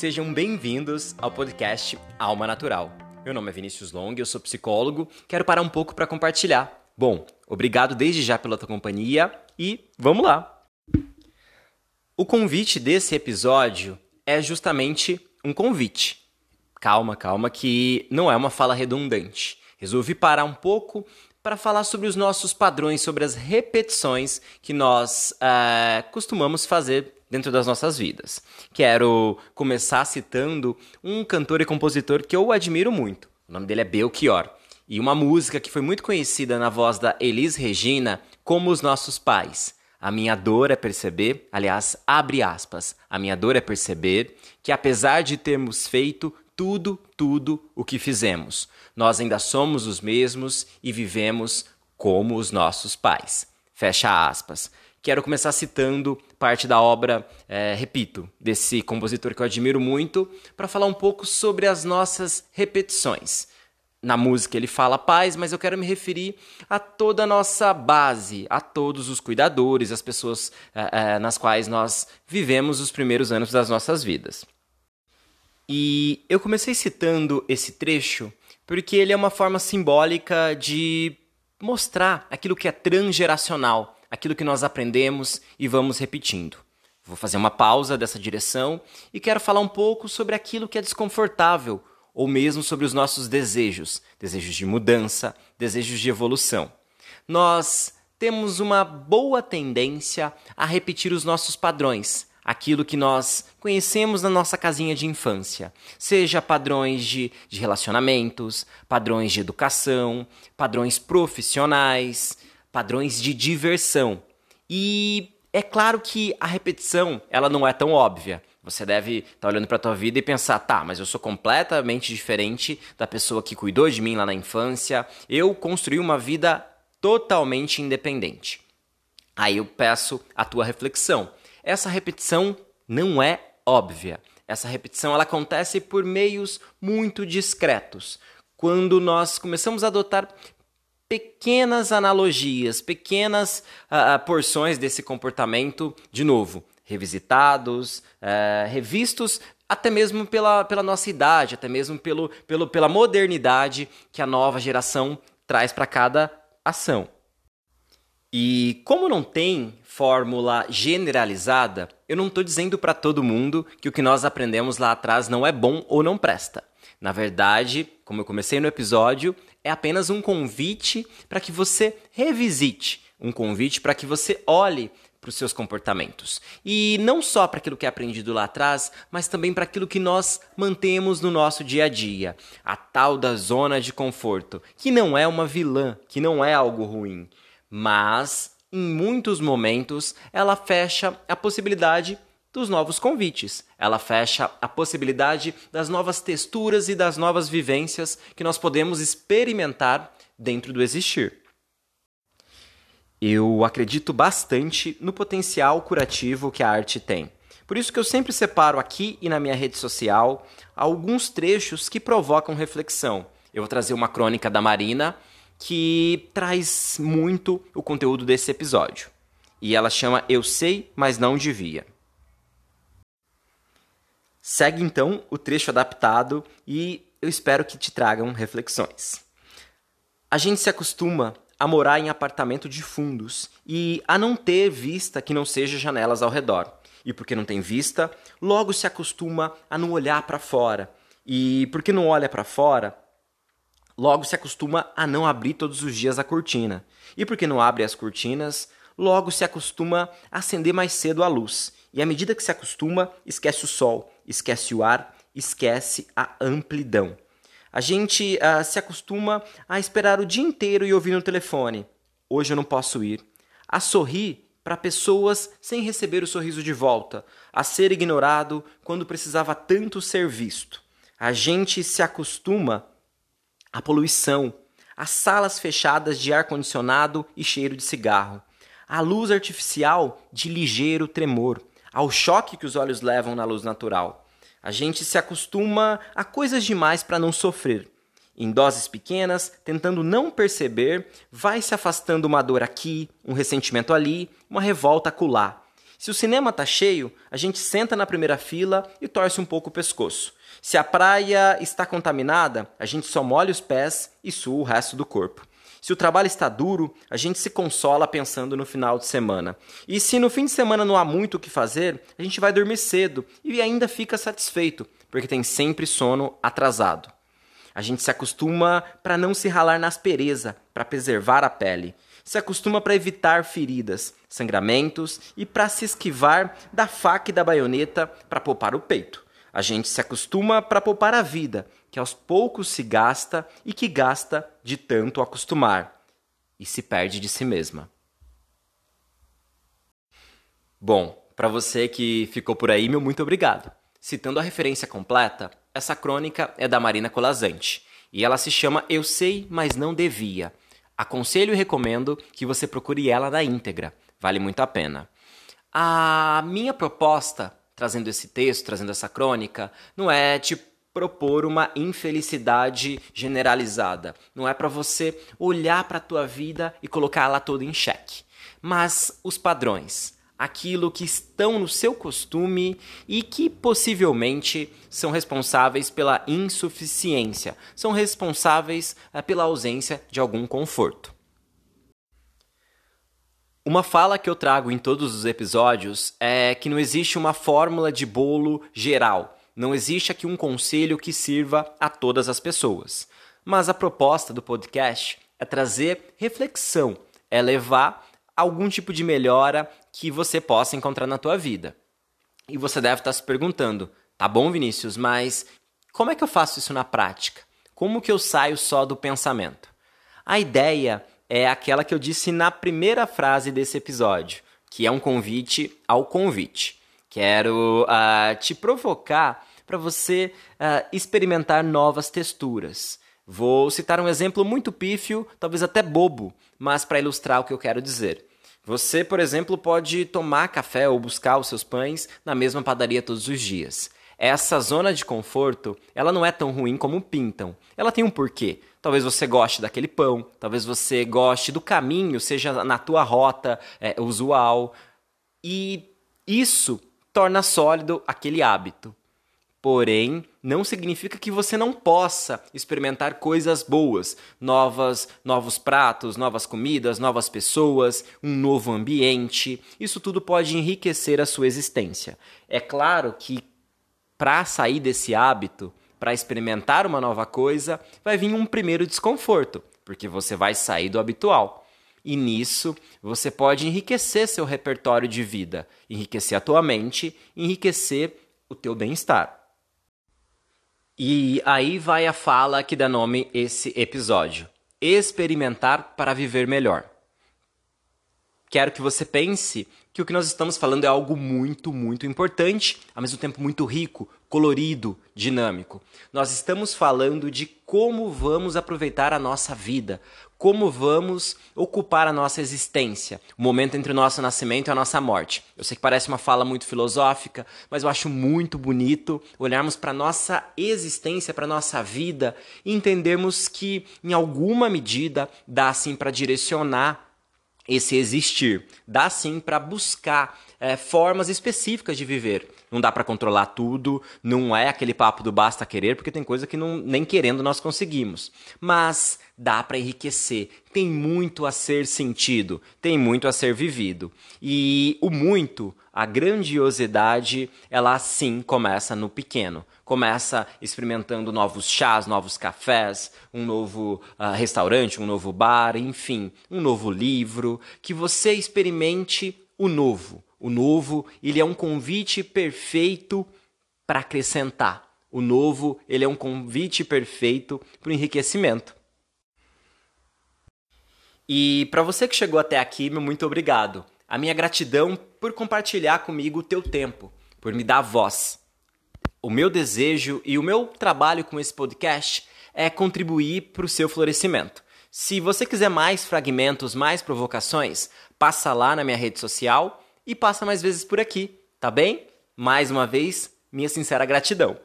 Sejam bem-vindos ao podcast Alma Natural. Meu nome é Vinícius Long, eu sou psicólogo, quero parar um pouco para compartilhar. Bom, obrigado desde já pela tua companhia e vamos lá! O convite desse episódio é justamente um convite. Calma, calma, que não é uma fala redundante. Resolvi parar um pouco para falar sobre os nossos padrões, sobre as repetições que nós uh, costumamos fazer dentro das nossas vidas. Quero começar citando um cantor e compositor que eu admiro muito. O nome dele é Belchior. E uma música que foi muito conhecida na voz da Elis Regina, Como os Nossos Pais. A minha dor é perceber, aliás, abre aspas, a minha dor é perceber que apesar de termos feito tudo, tudo o que fizemos, nós ainda somos os mesmos e vivemos como os nossos pais. Fecha aspas. Quero começar citando parte da obra, é, repito, desse compositor que eu admiro muito, para falar um pouco sobre as nossas repetições. Na música ele fala paz, mas eu quero me referir a toda a nossa base, a todos os cuidadores, as pessoas é, é, nas quais nós vivemos os primeiros anos das nossas vidas. E eu comecei citando esse trecho porque ele é uma forma simbólica de mostrar aquilo que é transgeracional aquilo que nós aprendemos e vamos repetindo. Vou fazer uma pausa dessa direção e quero falar um pouco sobre aquilo que é desconfortável ou mesmo sobre os nossos desejos, desejos de mudança, desejos de evolução. Nós temos uma boa tendência a repetir os nossos padrões, aquilo que nós conhecemos na nossa casinha de infância, seja padrões de, de relacionamentos, padrões de educação, padrões profissionais, padrões de diversão. E é claro que a repetição, ela não é tão óbvia. Você deve estar tá olhando para a tua vida e pensar, tá, mas eu sou completamente diferente da pessoa que cuidou de mim lá na infância. Eu construí uma vida totalmente independente. Aí eu peço a tua reflexão. Essa repetição não é óbvia. Essa repetição ela acontece por meios muito discretos. Quando nós começamos a adotar pequenas analogias, pequenas uh, porções desse comportamento, de novo, revisitados, uh, revistos até mesmo pela, pela nossa idade, até mesmo pelo, pelo, pela modernidade que a nova geração traz para cada ação. E como não tem fórmula generalizada, eu não estou dizendo para todo mundo que o que nós aprendemos lá atrás não é bom ou não presta. Na verdade, como eu comecei no episódio, é apenas um convite para que você revisite, um convite para que você olhe para os seus comportamentos. E não só para aquilo que é aprendido lá atrás, mas também para aquilo que nós mantemos no nosso dia a dia. A tal da zona de conforto, que não é uma vilã, que não é algo ruim, mas em muitos momentos ela fecha a possibilidade dos novos convites. Ela fecha a possibilidade das novas texturas e das novas vivências que nós podemos experimentar dentro do existir. Eu acredito bastante no potencial curativo que a arte tem. Por isso que eu sempre separo aqui e na minha rede social alguns trechos que provocam reflexão. Eu vou trazer uma crônica da Marina que traz muito o conteúdo desse episódio. E ela chama Eu Sei, mas Não Devia. Segue então o trecho adaptado e eu espero que te tragam reflexões. A gente se acostuma a morar em apartamento de fundos e a não ter vista que não seja janelas ao redor. E porque não tem vista, logo se acostuma a não olhar para fora. E porque não olha para fora, logo se acostuma a não abrir todos os dias a cortina. E porque não abre as cortinas, logo se acostuma a acender mais cedo a luz. E à medida que se acostuma, esquece o sol, esquece o ar, esquece a amplidão. A gente uh, se acostuma a esperar o dia inteiro e ouvir no telefone. Hoje eu não posso ir. A sorrir para pessoas sem receber o sorriso de volta. A ser ignorado quando precisava tanto ser visto. A gente se acostuma à poluição, às salas fechadas de ar-condicionado e cheiro de cigarro, à luz artificial de ligeiro tremor ao choque que os olhos levam na luz natural. A gente se acostuma a coisas demais para não sofrer. Em doses pequenas, tentando não perceber, vai se afastando uma dor aqui, um ressentimento ali, uma revolta acolá. Se o cinema tá cheio, a gente senta na primeira fila e torce um pouco o pescoço. Se a praia está contaminada, a gente só molha os pés e sua o resto do corpo. Se o trabalho está duro, a gente se consola pensando no final de semana. E se no fim de semana não há muito o que fazer, a gente vai dormir cedo e ainda fica satisfeito, porque tem sempre sono atrasado. A gente se acostuma para não se ralar na aspereza, para preservar a pele. Se acostuma para evitar feridas, sangramentos e para se esquivar da faca e da baioneta para poupar o peito. A gente se acostuma para poupar a vida, que aos poucos se gasta e que gasta de tanto acostumar e se perde de si mesma. Bom, para você que ficou por aí, meu muito obrigado. Citando a referência completa, essa crônica é da Marina Colazante e ela se chama Eu Sei, Mas Não Devia. Aconselho e recomendo que você procure ela na íntegra, vale muito a pena. A minha proposta trazendo esse texto, trazendo essa crônica, não é te propor uma infelicidade generalizada. Não é para você olhar para a tua vida e colocá-la toda em xeque. Mas os padrões, aquilo que estão no seu costume e que possivelmente são responsáveis pela insuficiência, são responsáveis eh, pela ausência de algum conforto. Uma fala que eu trago em todos os episódios é que não existe uma fórmula de bolo geral. Não existe aqui um conselho que sirva a todas as pessoas. Mas a proposta do podcast é trazer reflexão, é levar algum tipo de melhora que você possa encontrar na tua vida. E você deve estar se perguntando: tá bom, Vinícius, mas como é que eu faço isso na prática? Como que eu saio só do pensamento? A ideia é aquela que eu disse na primeira frase desse episódio, que é um convite ao convite. Quero uh, te provocar para você uh, experimentar novas texturas. Vou citar um exemplo muito pífio, talvez até bobo, mas para ilustrar o que eu quero dizer. Você, por exemplo, pode tomar café ou buscar os seus pães na mesma padaria todos os dias. Essa zona de conforto, ela não é tão ruim como pintam. Ela tem um porquê. Talvez você goste daquele pão, talvez você goste do caminho, seja na tua rota é, usual. E isso torna sólido aquele hábito. Porém, não significa que você não possa experimentar coisas boas, novas, novos pratos, novas comidas, novas pessoas, um novo ambiente. Isso tudo pode enriquecer a sua existência. É claro que para sair desse hábito, para experimentar uma nova coisa, vai vir um primeiro desconforto, porque você vai sair do habitual. E nisso você pode enriquecer seu repertório de vida, enriquecer a tua mente, enriquecer o teu bem-estar. E aí vai a fala que dá nome esse episódio: experimentar para viver melhor. Quero que você pense que o que nós estamos falando é algo muito, muito importante, ao mesmo tempo muito rico, colorido, dinâmico. Nós estamos falando de como vamos aproveitar a nossa vida, como vamos ocupar a nossa existência, o momento entre o nosso nascimento e a nossa morte. Eu sei que parece uma fala muito filosófica, mas eu acho muito bonito olharmos para a nossa existência, para nossa vida e entendermos que, em alguma medida, dá sim para direcionar esse existir. Dá sim para buscar é, formas específicas de viver. Não dá para controlar tudo, não é aquele papo do basta querer, porque tem coisa que não, nem querendo nós conseguimos. Mas dá para enriquecer. Tem muito a ser sentido, tem muito a ser vivido. E o muito, a grandiosidade, ela sim começa no pequeno. Começa experimentando novos chás, novos cafés, um novo uh, restaurante, um novo bar, enfim, um novo livro. Que você experimente o novo. O novo, ele é um convite perfeito para acrescentar. O novo, ele é um convite perfeito para o enriquecimento. E para você que chegou até aqui, meu muito obrigado. A minha gratidão por compartilhar comigo o teu tempo, por me dar voz. O meu desejo e o meu trabalho com esse podcast é contribuir para o seu florescimento. Se você quiser mais fragmentos, mais provocações, passa lá na minha rede social e passa mais vezes por aqui, tá bem? Mais uma vez, minha sincera gratidão.